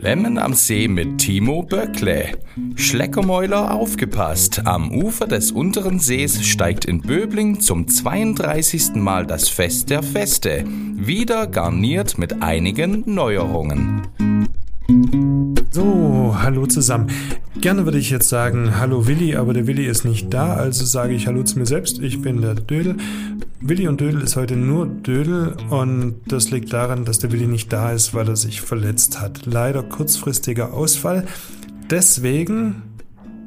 Schlemmen am See mit Timo Böckle. Schleckermäuler aufgepasst. Am Ufer des unteren Sees steigt in Böbling zum 32. Mal das Fest der Feste. Wieder garniert mit einigen Neuerungen. So, hallo zusammen. Gerne würde ich jetzt sagen, hallo Willi, aber der Willi ist nicht da, also sage ich hallo zu mir selbst. Ich bin der Dödel. Willi und Dödel ist heute nur Dödel und das liegt daran, dass der Willi nicht da ist, weil er sich verletzt hat. Leider kurzfristiger Ausfall. Deswegen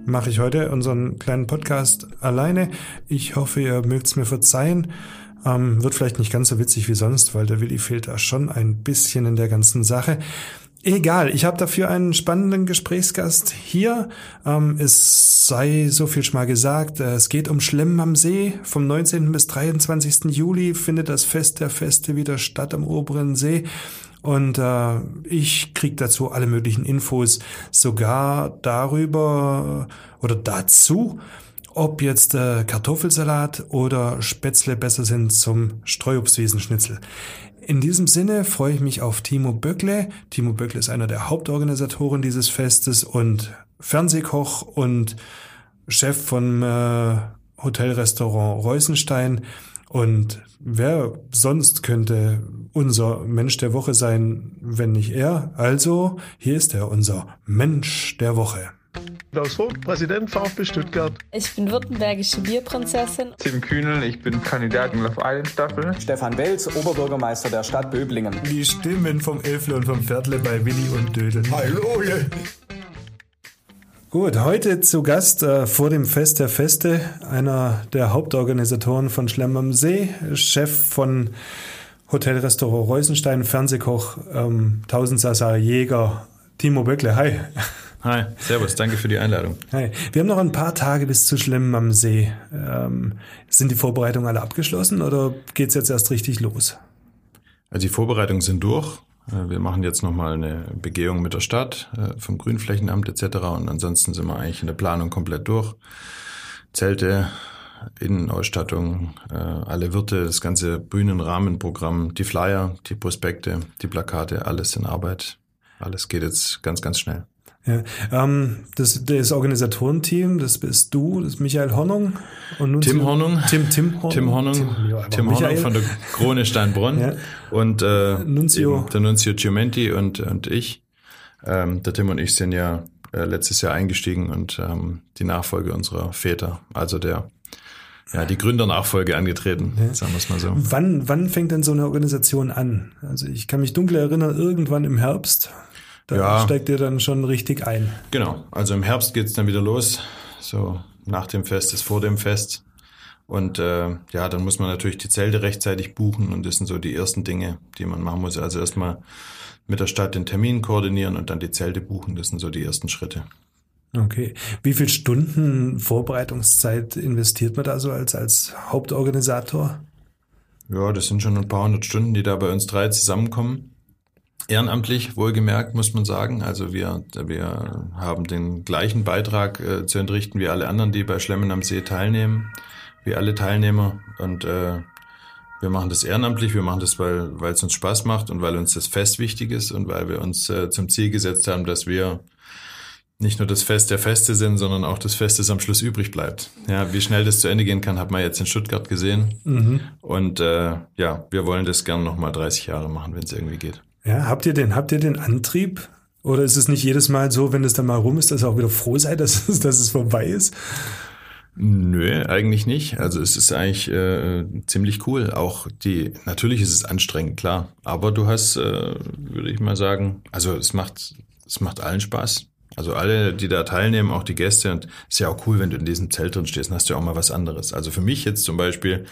mache ich heute unseren kleinen Podcast alleine. Ich hoffe, ihr mögt es mir verzeihen. Ähm, wird vielleicht nicht ganz so witzig wie sonst, weil der Willi fehlt da schon ein bisschen in der ganzen Sache. Egal, ich habe dafür einen spannenden Gesprächsgast hier. Ähm, es sei so viel schon mal gesagt, äh, es geht um Schlemmen am See. Vom 19. bis 23. Juli findet das Fest der Feste wieder statt am oberen See. Und äh, ich krieg dazu alle möglichen Infos, sogar darüber oder dazu, ob jetzt äh, Kartoffelsalat oder Spätzle besser sind zum Streuobstwiesenschnitzel. In diesem Sinne freue ich mich auf Timo Böckle. Timo Böckle ist einer der Hauptorganisatoren dieses Festes und Fernsehkoch und Chef vom äh, Hotelrestaurant Reusenstein. Und wer sonst könnte unser Mensch der Woche sein, wenn nicht er? Also, hier ist er, unser Mensch der Woche. Klaus Vogt, Präsident VfB Stuttgart. Ich bin württembergische Bierprinzessin. Tim Kühnel, ich bin Kandidat in Love Island Staffel. Stefan Welz, Oberbürgermeister der Stadt Böblingen. Die Stimmen vom Elfle und vom Viertle bei Willi und Dödel. Hallo! Gut, heute zu Gast äh, vor dem Fest der Feste einer der Hauptorganisatoren von Schlemm am See, Chef von Hotelrestaurant Reusenstein, Fernsehkoch, ähm, Tausendsasser Jäger, Timo Böckle. Hi. Hi, servus, danke für die Einladung. Hi. Wir haben noch ein paar Tage bis zu Schlemmen am See. Ähm, sind die Vorbereitungen alle abgeschlossen oder geht's jetzt erst richtig los? Also die Vorbereitungen sind durch. Äh, wir machen jetzt nochmal eine Begehung mit der Stadt, äh, vom Grünflächenamt etc. Und ansonsten sind wir eigentlich in der Planung komplett durch. Zelte, Innenausstattung, äh, alle Wirte, das ganze Bühnenrahmenprogramm, die Flyer, die Prospekte, die Plakate, alles in Arbeit. Alles geht jetzt ganz, ganz schnell. Ja, ähm, das, das Organisatorenteam, das bist du, das ist Michael Hornung und nun Tim Hornung. Tim, Tim Hornung. Tim Hornung, Tim, ja, Tim Hornung von der Krone Steinbronn ja. und äh, Nunzio. der Nunzio Giumenti und, und ich. Ähm, der Tim und ich sind ja äh, letztes Jahr eingestiegen und ähm, die Nachfolge unserer Väter, also der ja, die Gründernachfolge angetreten, ja. sagen wir es mal so. Wann, wann fängt denn so eine Organisation an? Also ich kann mich dunkel erinnern, irgendwann im Herbst. Da ja. steigt ihr dann schon richtig ein. Genau, also im Herbst geht's dann wieder los. So nach dem Fest ist vor dem Fest. Und äh, ja, dann muss man natürlich die Zelte rechtzeitig buchen und das sind so die ersten Dinge, die man machen muss. Also erstmal mit der Stadt den Termin koordinieren und dann die Zelte buchen. Das sind so die ersten Schritte. Okay. Wie viel Stunden Vorbereitungszeit investiert man da so als, als Hauptorganisator? Ja, das sind schon ein paar hundert Stunden, die da bei uns drei zusammenkommen. Ehrenamtlich, wohlgemerkt, muss man sagen. Also wir, wir haben den gleichen Beitrag äh, zu entrichten wie alle anderen, die bei Schlemmen am See teilnehmen, wie alle Teilnehmer. Und äh, wir machen das ehrenamtlich, wir machen das, weil weil es uns Spaß macht und weil uns das Fest wichtig ist und weil wir uns äh, zum Ziel gesetzt haben, dass wir nicht nur das Fest der Feste sind, sondern auch das Fest, das am Schluss übrig bleibt. Ja, wie schnell das zu Ende gehen kann, hat man jetzt in Stuttgart gesehen. Mhm. Und äh, ja, wir wollen das gerne nochmal 30 Jahre machen, wenn es irgendwie geht. Ja, habt ihr den, habt ihr den Antrieb? Oder ist es nicht jedes Mal so, wenn es dann mal rum ist, dass ihr auch wieder froh seid, dass es, dass es vorbei ist? Nö, eigentlich nicht. Also es ist eigentlich äh, ziemlich cool. Auch die, natürlich ist es anstrengend, klar. Aber du hast, äh, würde ich mal sagen, also es macht, es macht allen Spaß. Also alle, die da teilnehmen, auch die Gäste. Und ist ja auch cool, wenn du in diesem Zelt drin stehst, dann hast du ja auch mal was anderes. Also für mich jetzt zum Beispiel,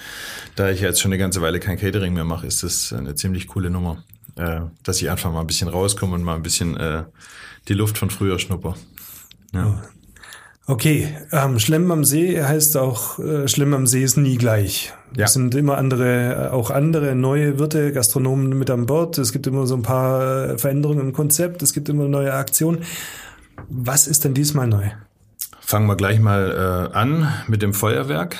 da ich jetzt schon eine ganze Weile kein Catering mehr mache, ist das eine ziemlich coole Nummer äh, dass ich einfach mal ein bisschen rauskomme und mal ein bisschen äh, die Luft von früher schnupper. Ja. Okay, ähm, Schlemmen am See heißt auch, äh, Schlemmen am See ist nie gleich. Ja. Es sind immer andere, äh, auch andere neue Wirte, Gastronomen mit an Bord. Es gibt immer so ein paar äh, Veränderungen im Konzept. Es gibt immer neue Aktionen. Was ist denn diesmal neu? Fangen wir gleich mal äh, an mit dem Feuerwerk.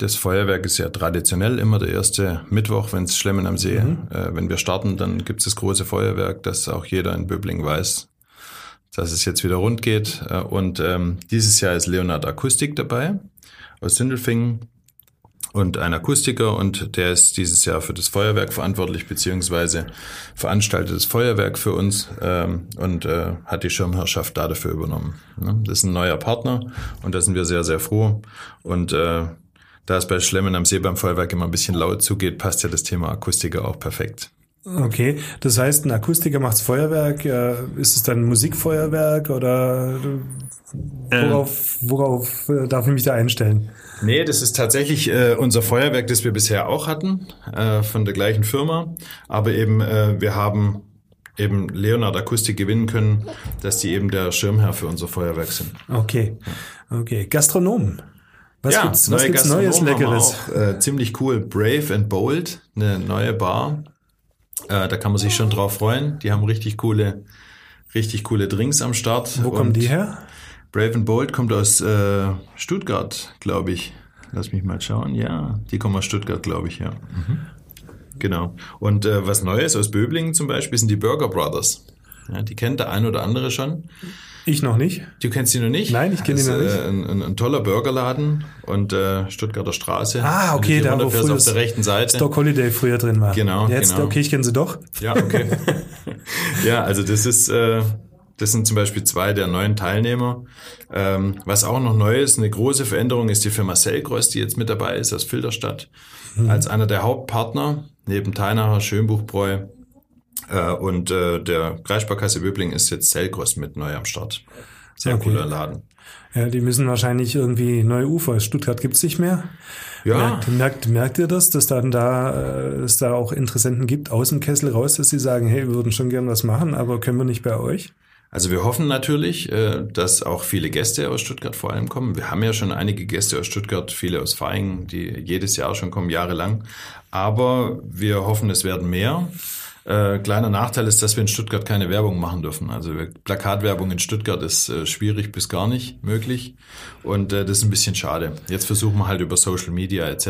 Das Feuerwerk ist ja traditionell immer der erste Mittwoch, wenn es Schlemmen am See, äh, wenn wir starten, dann gibt es das große Feuerwerk, dass auch jeder in Böbling weiß, dass es jetzt wieder rund geht. Äh, und ähm, dieses Jahr ist Leonard Akustik dabei aus Sindelfingen und ein Akustiker und der ist dieses Jahr für das Feuerwerk verantwortlich, beziehungsweise veranstaltet das Feuerwerk für uns ähm, und äh, hat die Schirmherrschaft da dafür übernommen. Ne? Das ist ein neuer Partner und da sind wir sehr, sehr froh. Und äh, da es bei Schlemmen am See beim Feuerwerk immer ein bisschen laut zugeht, passt ja das Thema Akustiker auch perfekt. Okay, das heißt, ein Akustiker macht's Feuerwerk. Äh, ist es dann Musikfeuerwerk oder äh, worauf, worauf äh, darf ich mich da einstellen? Nee, das ist tatsächlich äh, unser Feuerwerk, das wir bisher auch hatten, äh, von der gleichen Firma. Aber eben, äh, wir haben eben Leonard Akustik gewinnen können, dass die eben der Schirmherr für unser Feuerwerk sind. Okay, okay. Gastronomen. Was ja, gibt's, was gibt's Neues Leckeres? Auch, äh, ziemlich cool. Brave and Bold, eine neue Bar. Äh, da kann man sich schon drauf freuen. Die haben richtig coole, richtig coole Drinks am Start. Wo kommen die her? Brave and Bold kommt aus äh, Stuttgart, glaube ich. Lass mich mal schauen. Ja, die kommen aus Stuttgart, glaube ich, ja. Mhm. Genau. Und äh, was Neues aus Böblingen zum Beispiel sind die Burger Brothers. Ja, die kennt der ein oder andere schon. Ich noch nicht. Du kennst die noch nicht? Nein, ich kenn die Das noch nicht. Äh, ein, ein, ein toller Burgerladen und äh, Stuttgarter Straße. Ah, okay, da wo früher auf der rechten Seite. Stock Holiday früher drin war. Genau, Jetzt, genau. okay, ich kenne sie doch. Ja, okay. ja, also das ist, äh, das sind zum Beispiel zwei der neuen Teilnehmer. Ähm, was auch noch neu ist, eine große Veränderung ist die Firma Selgros, die jetzt mit dabei ist aus Filderstadt, als einer der Hauptpartner neben Teinacher, Schönbuchbräu äh, und äh, der Kreissparkasse Böbling ist jetzt Selgros mit neu am Start. Sehr Okay. cooler Laden. Ja, die müssen wahrscheinlich irgendwie neue Ufer. Stuttgart gibt's nicht mehr. Ja, Merkt, merkt, merkt ihr das, dass dann da, äh, es da auch Interessenten gibt aus dem Kessel raus, dass sie sagen, hey, wir würden schon gern was machen, aber können wir nicht bei euch? Also wir hoffen natürlich, äh, dass auch viele Gäste aus Stuttgart vor allem kommen. Wir haben ja schon einige Gäste aus Stuttgart, viele aus Vaihingen, die jedes Jahr schon kommen, jahrelang. Aber wir hoffen, es werden mehr. Äh, kleiner Nachteil ist, dass wir in Stuttgart keine Werbung machen dürfen. Also Plakatwerbung in Stuttgart ist äh, schwierig bis gar nicht möglich. Und äh, das ist ein bisschen schade. Jetzt versuchen wir halt über Social Media etc.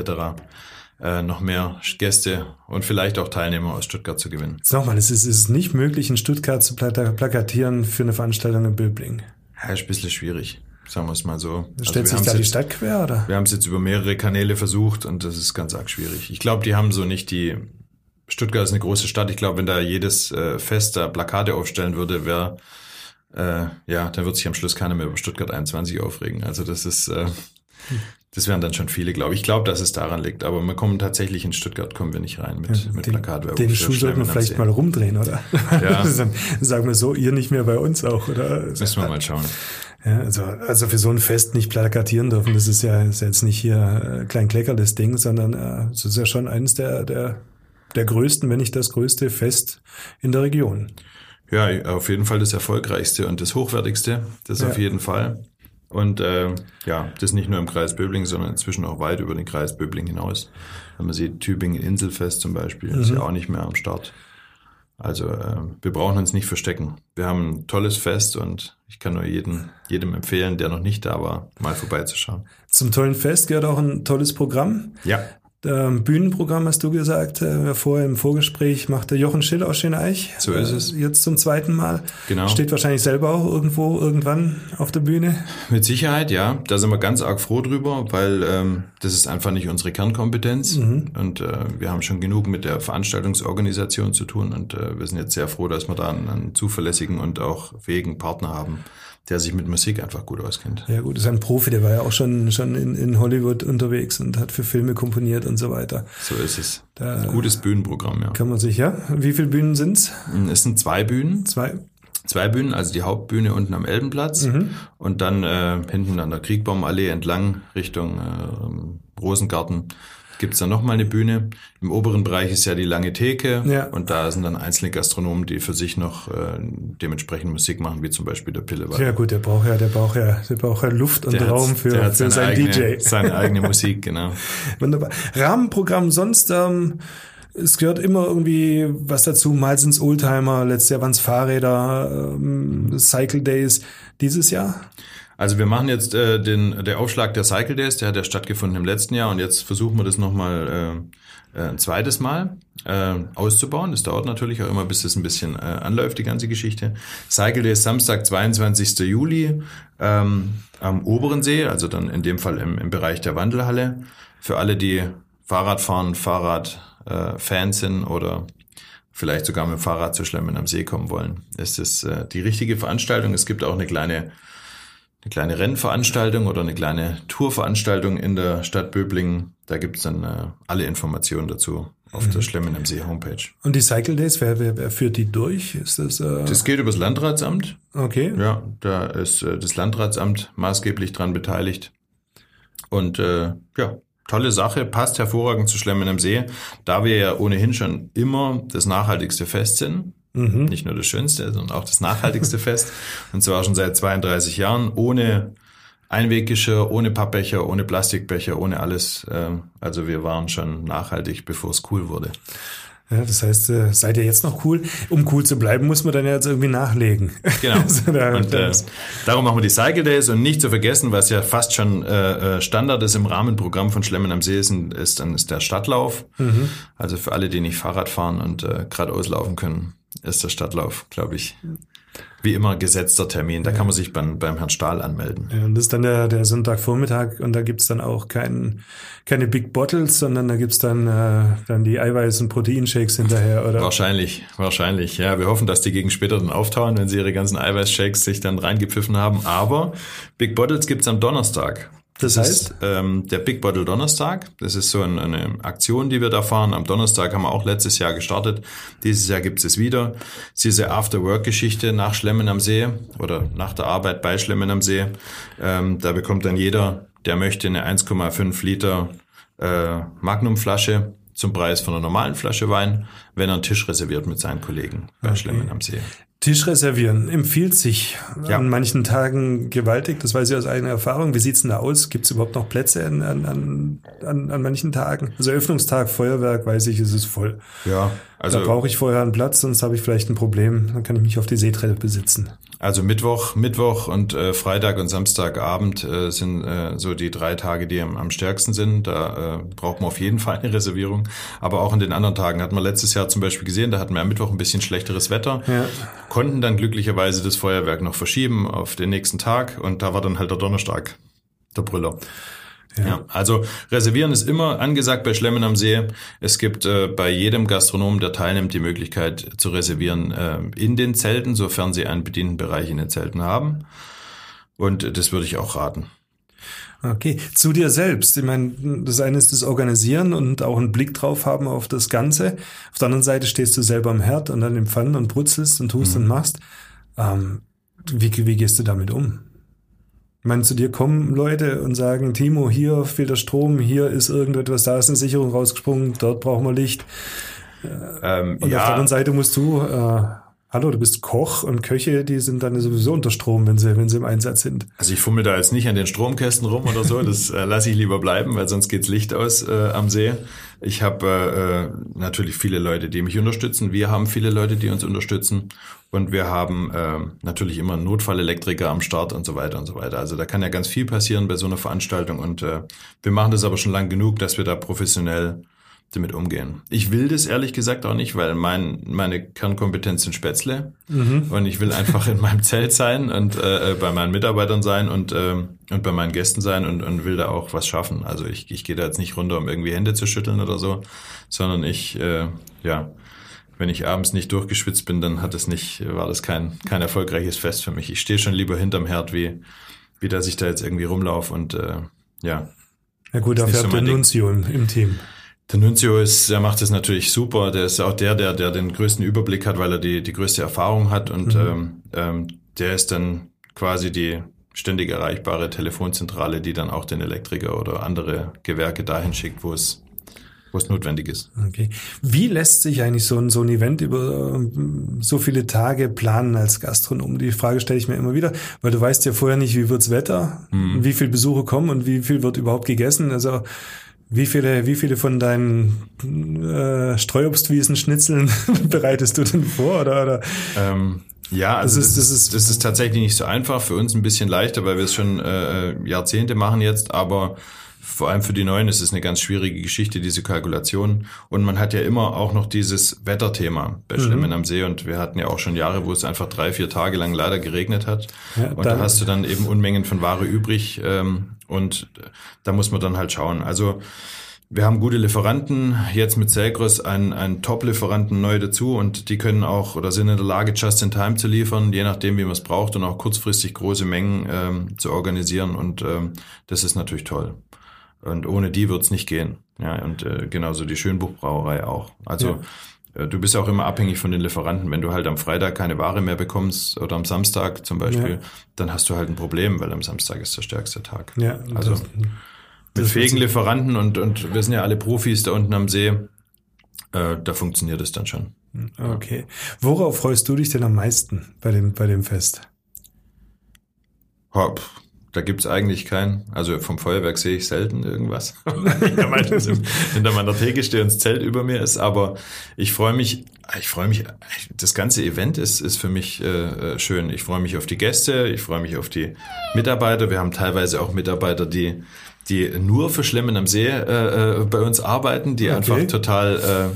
Äh, noch mehr Gäste und vielleicht auch Teilnehmer aus Stuttgart zu gewinnen. Jetzt Nochmal, es ist, ist nicht möglich, in Stuttgart zu plata- plakatieren für eine Veranstaltung in Böbling. Ja, ist ein bisschen schwierig, sagen wir es mal so. Also Stellt wir sich da die jetzt- Stadt quer, oder? Wir haben es jetzt über mehrere Kanäle versucht und das ist ganz arg schwierig. Ich glaube, die haben so nicht die. Stuttgart ist eine große Stadt. Ich glaube, wenn da jedes äh, Fest da Plakate aufstellen würde, wäre äh, ja, dann wird sich am Schluss keiner mehr über Stuttgart 21 aufregen. Also das ist, äh, das wären dann schon viele, glaube ich. Ich glaube, dass es daran liegt. Aber wir kommen tatsächlich in Stuttgart kommen wir nicht rein mit, mit den, Plakatwerbung. den Schuh sollten wir vielleicht See. mal rumdrehen, oder? Ja. Dann sagen wir so, ihr nicht mehr bei uns auch, oder? Müssen wir mal schauen. Ja, also, also für so ein Fest nicht plakatieren dürfen, das ist ja, ist ja jetzt nicht hier äh, klein Klecker das Ding, sondern äh, das ist ja schon eines der, der, der größten, wenn nicht das größte Fest in der Region. Ja, auf jeden Fall das erfolgreichste und das hochwertigste, das Ja. auf jeden Fall. Und äh, ja, das nicht nur im Kreis Böbling, sondern inzwischen auch weit über den Kreis Böbling hinaus. Wenn man sieht, Tübingen Inselfest zum Beispiel, ist ja auch nicht mehr am Start. Also äh, wir brauchen uns nicht verstecken. Wir haben ein tolles Fest und ich kann nur jeden, jedem empfehlen, der noch nicht da war, mal vorbeizuschauen. Zum tollen Fest gehört auch ein tolles Programm. Ja, Bühnenprogramm hast du gesagt, äh, vorher im Vorgespräch macht der Jochen Schill aus Schöneich. So ist es. Äh, jetzt zum zweiten Mal. Genau. Steht wahrscheinlich selber auch irgendwo, irgendwann auf der Bühne. Mit Sicherheit, ja. Da sind wir ganz arg froh drüber, weil ähm, das ist einfach nicht unsere Kernkompetenz. Und äh, wir haben schon genug mit der Veranstaltungsorganisation zu tun. Und äh, wir sind jetzt sehr froh, dass wir da einen, einen zuverlässigen und auch fähigen Partner haben, der sich mit Musik einfach gut auskennt. Ja gut, ist ein Profi, der war ja auch schon, schon in, in Hollywood unterwegs und hat für Filme komponiert und so weiter. So ist es. Da Gutes Bühnenprogramm, ja. kann man sich, ja. Wie viele Bühnen sind's? Es sind zwei Bühnen. Zwei? Zwei Bühnen, also die Hauptbühne unten am Elbenplatz und dann äh, hinten an der Kriegbaumallee entlang Richtung äh, Rosengarten gibt's dann nochmal eine Bühne. Im oberen Bereich ist ja die lange Theke Ja. und da sind dann einzelne Gastronomen, die für sich noch äh, dementsprechend Musik machen, wie zum Beispiel der Pillewatt. Ja gut, der braucht ja, der braucht ja, der braucht ja Luft und Der Raum für, für seine seinen eigene, DJ. Seine eigene Musik, genau. Wunderbar. Rahmenprogramm sonst, ähm, es gehört immer irgendwie was dazu. Mal sind's Oldtimer, letztes Jahr waren's Fahrräder, ähm, Cycle Days. Dieses Jahr? Also wir machen jetzt äh, den der Aufschlag der Cycle Days, der hat ja stattgefunden im letzten Jahr und jetzt versuchen wir das nochmal äh, äh, ein zweites Mal äh, auszubauen. Das dauert natürlich auch immer, bis das ein bisschen äh, anläuft, die ganze Geschichte. Cycle Days Samstag, 22. Juli ähm, am oberen See, also dann in dem Fall im, im Bereich der Wandelhalle. Für alle, die Fahrrad fahren, Fahrrad äh, sind oder vielleicht sogar mit dem Fahrrad zu Schlemmen am See kommen wollen, ist es äh, die richtige Veranstaltung. Es gibt auch eine kleine eine kleine Rennveranstaltung oder eine kleine Tourveranstaltung in der Stadt Böblingen. Da gibt's dann äh, alle Informationen dazu auf der Schlemmen am See Homepage. Und die Cycle Days, wer, wer, wer führt die durch? Ist das, äh, Das geht übers Landratsamt. okay? Ja, da ist äh, das Landratsamt maßgeblich dran beteiligt. Und äh, ja, tolle Sache, passt hervorragend zu Schlemmen am See, da wir ja ohnehin schon immer das nachhaltigste Fest sind. Mhm. Nicht nur das schönste, sondern auch das nachhaltigste Fest. Und zwar schon seit 32 Jahren, ohne Einweggeschirr, ohne Pappbecher, ohne Plastikbecher, ohne alles. Ähm, Also wir waren schon nachhaltig, bevor es cool wurde. Ja, das heißt, äh, seid ihr jetzt noch cool? Um cool zu bleiben, muss man dann ja jetzt irgendwie nachlegen. Genau. Also da- und äh, darum machen wir die Cycle Days und nicht zu vergessen, was ja fast schon äh, äh, Standard ist im Rahmenprogramm von Schlemmen am See, ist, ist dann ist der Stadtlauf. Mhm. Also für alle, die nicht Fahrrad fahren und äh, geradeaus laufen können, ist der Stadtlauf, glaube ich, wie immer gesetzter Termin. Da kann man sich beim, beim Herrn Stahl anmelden. Ja, und das ist dann der, der Sonntagvormittag und da gibt's dann auch kein, keine Big Bottles, sondern da gibt's dann, äh, dann die Eiweiß- und Proteinshakes hinterher, oder? Wahrscheinlich, wahrscheinlich. Ja, wir hoffen, dass die gegen später dann auftauen, wenn sie ihre ganzen Eiweißshakes sich dann reingepfiffen haben. Aber Big Bottles gibt's am Donnerstag. Das heißt? ist ähm, der Big Bottle Donnerstag. Das ist so ein, eine Aktion, die wir da fahren. Am Donnerstag haben wir auch letztes Jahr gestartet. Dieses Jahr gibt es wieder. Es ist diese After-Work-Geschichte nach Schlemmen am See oder nach der Arbeit bei Schlemmen am See. Ähm, da bekommt dann jeder, der möchte, eine 1,5 Liter äh, Magnumflasche zum Preis von einer normalen Flasche Wein, wenn er einen Tisch reserviert mit seinen Kollegen bei Schlemmen am See. Tisch reservieren empfiehlt sich Ja. an manchen Tagen gewaltig. Das weiß ich aus eigener Erfahrung. Wie sieht's denn da aus? Gibt's überhaupt noch Plätze an, an, an, an, an manchen Tagen? Also Eröffnungstag, Feuerwerk, weiß ich, ist es voll. Ja, da also brauche ich vorher einen Platz, sonst habe ich vielleicht ein Problem. Dann kann ich mich auf die Seetreppe besitzen. Also Mittwoch, Mittwoch und äh, Freitag und Samstagabend äh, sind äh, so die drei Tage, die am, am stärksten sind. Da äh, braucht man auf jeden Fall eine Reservierung. Aber auch an den anderen Tagen hat man letztes Jahr zum Beispiel gesehen, da hatten wir am Mittwoch ein bisschen schlechteres Wetter, Ja. konnten dann glücklicherweise das Feuerwerk noch verschieben auf den nächsten Tag und da war dann halt der Donnerstag der Brüller. Ja. also reservieren ist immer angesagt bei Schlemmen am See. Es gibt äh, bei jedem Gastronomen, der teilnimmt, die Möglichkeit zu reservieren äh, in den Zelten, sofern sie einen bedienten Bereich in den Zelten haben. Und das würde ich auch raten. Okay, zu dir selbst. Ich meine, das eine ist das Organisieren und auch einen Blick drauf haben auf das Ganze. Auf der anderen Seite stehst du selber am Herd und dann im Pfannen und brutzelst und tust und machst. Ähm, wie, wie gehst du damit um? Ich meine, zu dir kommen Leute und sagen, Timo, hier fehlt der Strom, hier ist irgendetwas, da ist eine Sicherung rausgesprungen, dort brauchen wir Licht. Ähm, Und auf der anderen Seite musst du, äh, hallo, du bist Koch und Köche, die sind dann sowieso unter Strom, wenn sie, wenn sie im Einsatz sind. Also ich fummel da jetzt nicht an den Stromkästen rum oder so, das äh, lasse ich lieber bleiben, weil sonst geht's Licht aus äh, am See. Ich habe äh, äh, natürlich viele Leute, die mich unterstützen. Wir haben viele Leute, die uns unterstützen. Und wir haben äh, natürlich immer Notfallelektriker am Start und so weiter und so weiter. Also da kann ja ganz viel passieren bei so einer Veranstaltung. Und äh, wir machen das aber schon lang genug, dass wir da professionell damit umgehen. Ich will das ehrlich gesagt auch nicht, weil mein, meine Kernkompetenz sind Spätzle und ich will einfach in meinem Zelt sein und äh, bei meinen Mitarbeitern sein und, äh, und bei meinen Gästen sein und, und will da auch was schaffen. Also ich, ich gehe da jetzt nicht runter, um irgendwie Hände zu schütteln oder so, sondern ich, äh, ja, wenn ich abends nicht durchgeschwitzt bin, dann hat es nicht, war das kein, kein erfolgreiches Fest für mich. Ich stehe schon lieber hinterm Herd, wie, wie dass ich da jetzt irgendwie rumlaufe und äh, ja, Ja gut, dafür so habt ihr. Nunzio im, im Team. Der Nunzio ist, der macht das natürlich super. Der ist auch der, der, der den größten Überblick hat, weil er die, die größte Erfahrung hat und ähm, ähm, der ist dann quasi die ständig erreichbare Telefonzentrale, die dann auch den Elektriker oder andere Gewerke dahin schickt, wo es, wo es notwendig ist. Okay. Wie lässt sich eigentlich so ein, so ein Event über ähm, so viele Tage planen als Gastronom? Die Frage stelle ich mir immer wieder, weil du weißt ja vorher nicht, wie wird's Wetter, Mhm. wie viele Besucher kommen und wie viel wird überhaupt gegessen. Also wie viele, wie viele von deinen äh, Streuobstwiesen, Schnitzeln bereitest du denn vor? Oder, oder? Ähm, ja, also Das ist- das ist- das ist tatsächlich nicht so einfach. Für uns ein bisschen leichter, weil wir es schon äh, Jahrzehnte machen jetzt, aber vor allem für die Neuen ist es eine ganz schwierige Geschichte, diese Kalkulation. Und man hat ja immer auch noch dieses Wetterthema bei Schlemmen am See. Und wir hatten ja auch schon Jahre, wo es einfach drei, vier Tage lang leider geregnet hat. Ja, und da hast du dann eben Unmengen von Ware übrig. Ähm, und da muss man dann halt schauen. Also wir haben gute Lieferanten, jetzt mit Selgros einen, einen Top-Lieferanten neu dazu und die können auch oder sind in der Lage, just in time zu liefern, je nachdem, wie man es braucht und auch kurzfristig große Mengen ähm, zu organisieren und ähm, das ist natürlich toll. Und ohne die wird's nicht gehen. Ja, und äh, genauso die Schönbuchbrauerei auch. Also äh, du bist auch immer abhängig von den Lieferanten. Wenn du halt am Freitag keine Ware mehr bekommst oder am Samstag zum Beispiel, Ja. dann hast du halt ein Problem, weil am Samstag ist der stärkste Tag. Ja, Also das- mit das fähigen Lieferanten und, und wir sind ja alle Profis da unten am See, äh, da funktioniert es dann schon. Okay. Worauf freust du dich denn am meisten bei dem, bei dem Fest? Pff, da gibt's eigentlich keinen, also vom Feuerwerk sehe ich selten irgendwas. hinter meiner Theke stehe und das Zelt über mir ist, aber ich freue mich, ich freue mich, das ganze Event ist, ist für mich äh, äh, schön. Ich freue mich auf die Gäste, ich freue mich auf die Mitarbeiter. Wir haben teilweise auch Mitarbeiter, die die nur für Schlemmen am See äh, äh, bei uns arbeiten, die Okay. einfach total,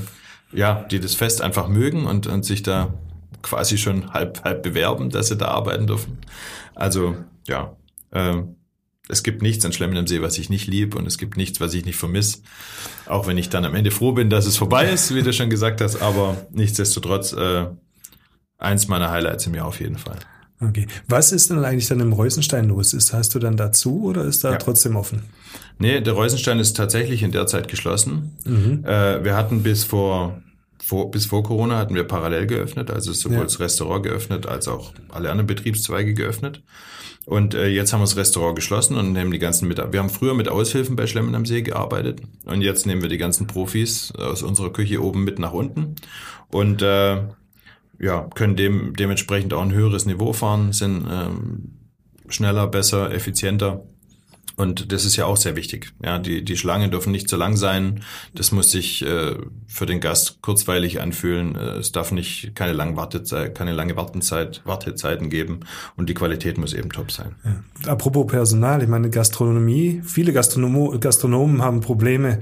äh, ja, die das Fest einfach mögen und, und sich da quasi schon halb, halb bewerben, dass sie da arbeiten dürfen. Also, ja, äh, es gibt nichts an Schlemmen am See, was ich nicht lieb und es gibt nichts, was ich nicht vermisse. Auch wenn ich dann am Ende froh bin, dass es vorbei ist, wie du schon gesagt hast, aber nichtsdestotrotz äh, eins meiner Highlights im Jahr auf jeden Fall. Okay. Was ist denn eigentlich dann im Reusenstein los? Ist, hast du dann dazu oder ist da Ja. trotzdem offen? Nee, der Reusenstein ist tatsächlich in der Zeit geschlossen. Mhm. Äh, wir hatten bis vor, vor, bis vor Corona hatten wir parallel geöffnet, also sowohl Ja. das Restaurant geöffnet als auch alle anderen Betriebszweige geöffnet. Und äh, jetzt haben wir das Restaurant geschlossen und nehmen die ganzen mit. Wir haben früher mit Aushilfen bei Schlemmen am See gearbeitet und jetzt nehmen wir die ganzen Profis aus unserer Küche oben mit nach unten und äh, ja, können dem, dementsprechend auch ein höheres Niveau fahren, sind ähm, schneller, besser, effizienter. Und das ist ja auch sehr wichtig. Ja, die, die Schlangen dürfen nicht zu lang sein. Das muss sich äh, für den Gast kurzweilig anfühlen. Äh, es darf nicht keine lange Wartezeit, keine lange Wartezeit, Wartezeiten geben. Und die Qualität muss eben top sein. Apropos Personal, ich meine Gastronomie, viele Gastronomo Gastronomen haben Probleme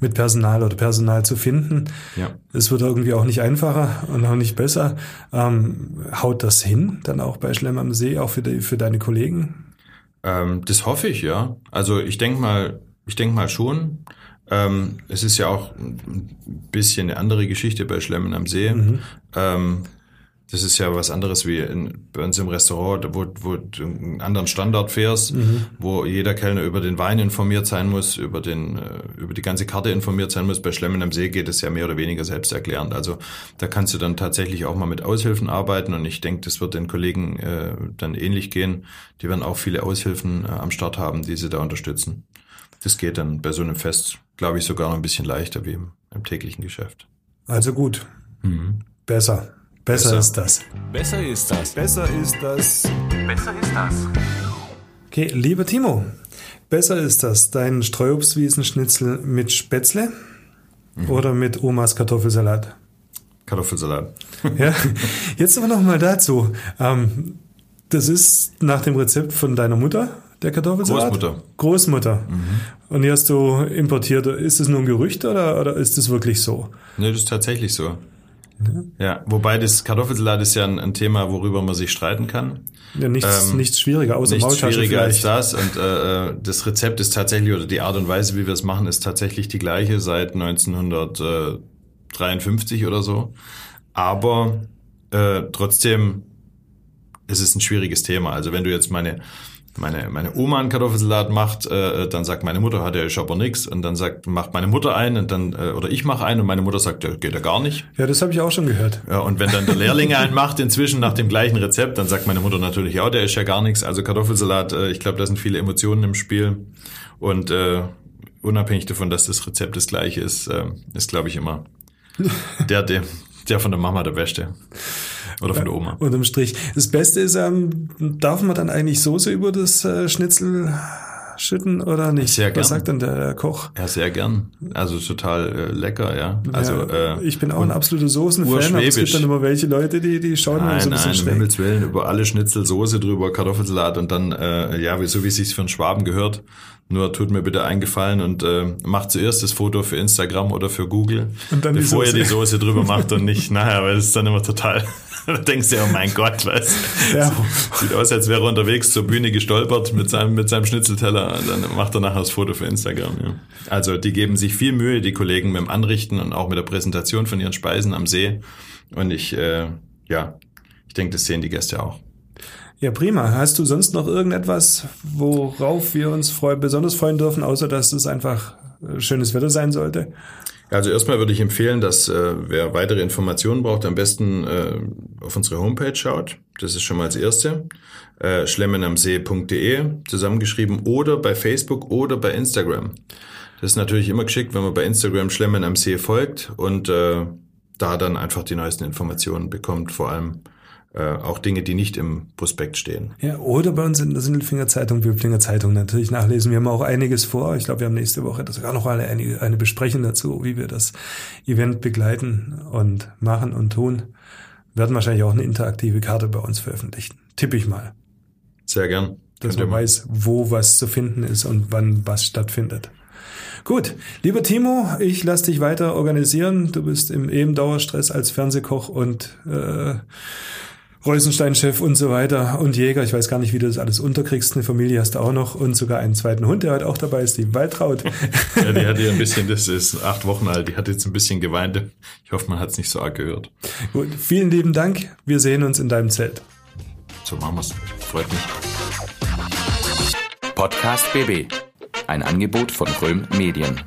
mit Personal oder Personal zu finden. Ja. Es wird irgendwie auch nicht einfacher und auch nicht besser. Ähm, haut das hin, dann auch bei Schlemm am See, auch für, die, für deine Kollegen? Ähm, das hoffe ich, ja. Also ich denke mal, ich denke mal schon. Ähm, es ist ja auch ein bisschen eine andere Geschichte bei Schlemmen am See. Ähm, das ist ja was anderes wie in, bei uns im Restaurant, wo, wo du einen anderen Standard fährst, wo jeder Kellner über den Wein informiert sein muss, über den, äh, über die ganze Karte informiert sein muss. Bei Schlemmen am See geht es ja mehr oder weniger selbsterklärend. Also da kannst du dann tatsächlich auch mal mit Aushilfen arbeiten und ich denke, das wird den Kollegen äh, dann ähnlich gehen. Die werden auch viele Aushilfen äh, am Start haben, die sie da unterstützen. Das geht dann bei so einem Fest, glaube ich, sogar noch ein bisschen leichter wie im, im täglichen Geschäft. Also gut, besser. Besser, Besser. ist das. Besser ist das. Besser ist das. Besser ist das. Okay, lieber Timo, besser ist das dein Streuobstwiesenschnitzel mit Spätzle oder mit Omas Kartoffelsalat? Kartoffelsalat. Ja, jetzt aber noch mal dazu. Ähm, das ist nach dem Rezept von deiner Mutter, der Kartoffelsalat? Großmutter. Großmutter. Und die hast du importiert. Ist es nur ein Gerücht oder, oder ist es wirklich so? Nee, das ist tatsächlich so. Ja, wobei das Kartoffelsalat ist ja ein, ein Thema, worüber man sich streiten kann. Ja, nichts, Ähm, nichts schwieriger, außer Nichts Maultasche schwieriger als vielleicht. das. Und äh, äh, das Rezept ist tatsächlich, oder die Art und Weise, wie wir es machen, ist tatsächlich die gleiche seit 1953 oder so. Aber äh, trotzdem ist es ein schwieriges Thema. Also wenn du jetzt meine meine, meine Oma einen Kartoffelsalat macht, äh, dann sagt meine Mutter, hat ja ich aber nix. Und dann sagt, macht meine Mutter einen und dann, äh, oder ich mache einen und meine Mutter sagt, ja, geht ja gar nicht. Ja, das habe ich auch schon gehört. Ja, und wenn dann der Lehrling einen macht inzwischen nach dem gleichen Rezept, dann sagt meine Mutter natürlich, ja, der ist ja gar nichts. Also Kartoffelsalat, äh, ich glaube, da sind viele Emotionen im Spiel. Und äh, unabhängig davon, dass das Rezept das gleiche ist, äh, ist glaube ich immer der, der, der von der Mama der Beste. Oder von der Oma. Unterm Strich. Das Beste ist, ähm, darf man dann eigentlich Soße über das äh, Schnitzel schütten oder nicht? Sehr gern. Was sagt denn der Koch? Ja, sehr gern. Also total äh, lecker, ja. Also ja, äh, ich bin auch ein absoluter Soßenfan, aber es gibt dann immer welche Leute, die, die schauen Nein, so ein bisschen nein, schräg. Himmels Willen, über alle Schnitzel Soße drüber, Kartoffelsalat und dann, äh, ja, wie- so wie es sich für einen Schwaben gehört. Nur tut mir bitte eingefallen und äh, macht zuerst das Foto für Instagram oder für Google, Und dann bevor ihr die Soße drüber macht und nicht nachher, weil das ist dann immer total, da denkst du ja, oh mein Gott, was? Ja. Sieht aus, als wäre er unterwegs zur Bühne gestolpert mit seinem, mit seinem Schnitzelteller und dann macht er nachher das Foto für Instagram. Ja. Also die geben sich viel Mühe, die Kollegen mit dem Anrichten und auch mit der Präsentation von ihren Speisen am See. Und ich, äh, ja, ich denke, das sehen die Gäste auch. Ja, prima. Hast du sonst noch irgendetwas, worauf wir uns freu besonders freuen dürfen, außer dass es einfach äh, schönes Wetter sein sollte? Also erstmal würde ich empfehlen, dass äh, wer weitere Informationen braucht, am besten äh, auf unsere Homepage schaut. Das ist schon mal das Erste. Äh, schlemmenamsee.de zusammengeschrieben oder bei Facebook oder bei Instagram. Das ist natürlich immer geschickt, wenn man bei Instagram Schlemmen am See folgt und äh, da dann einfach die neuesten Informationen bekommt, vor allem äh, auch Dinge, die nicht im Prospekt stehen. Ja, oder bei uns in der Sindelfinger Zeitung, Böblinger Zeitung natürlich nachlesen. Wir haben auch einiges vor. Ich glaube, wir haben nächste Woche das sogar noch eine, eine, eine Besprechung dazu, wie wir das Event begleiten und machen und tun. Werden wahrscheinlich auch eine interaktive Karte bei uns veröffentlichen. Tippe ich mal, Sehr gern. dass Könnt man weiß, wo was zu finden ist und wann was stattfindet. Gut, lieber Timo, ich lasse dich weiter organisieren. Du bist im eben Dauerstress als Fernsehkoch und äh, Reusenstein-Chef und so weiter und Jäger. Ich weiß gar nicht, wie du das alles unterkriegst. Eine Familie hast du auch noch und sogar einen zweiten Hund, der heute auch dabei ist, die Waltraud. Ja, die hat ja ein bisschen, das ist acht Wochen alt, die hat jetzt ein bisschen geweint. Ich hoffe, man hat es nicht so arg gehört. Gut, vielen lieben Dank. Wir sehen uns in deinem Zelt. So machen wir's. Freut mich. Podcast BB. Ein Angebot von Röhm Medien.